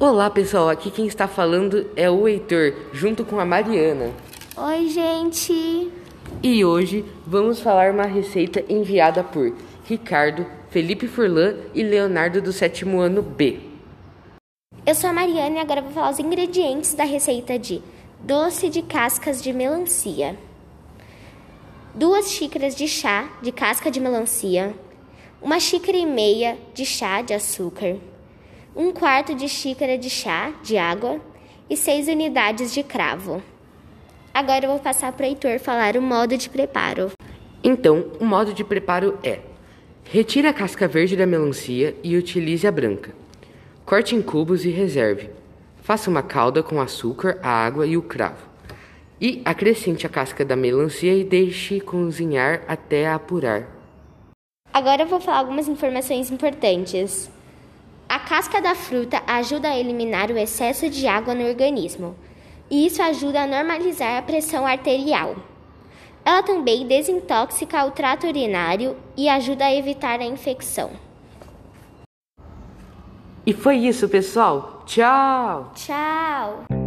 Olá pessoal, aqui quem está falando é o Heitor, junto com a Mariana. Oi, gente! E hoje vamos falar uma receita enviada por Ricardo, Felipe Furlan e Leonardo do sétimo ano B. Eu sou a Mariana e agora vou falar os ingredientes da receita de doce de cascas de melancia. Duas xícaras de chá de casca de melancia, uma xícara e meia de chá de açúcar, um quarto de xícara de chá de água e seis unidades de cravo. Agora eu vou passar para o Heitor falar o modo de preparo. Então, o modo de preparo é: retire a casca verde da melancia e utilize a branca. Corte em cubos e reserve. Faça uma calda com açúcar, a água e o cravo. E acrescente a casca da melancia e deixe cozinhar até apurar. Agora eu vou falar algumas informações importantes. A casca da fruta ajuda a eliminar o excesso de água no organismo, e isso ajuda a normalizar a pressão arterial. Ela também desintoxica o trato urinário e ajuda a evitar a infecção. E foi isso, pessoal. Tchau! Tchau!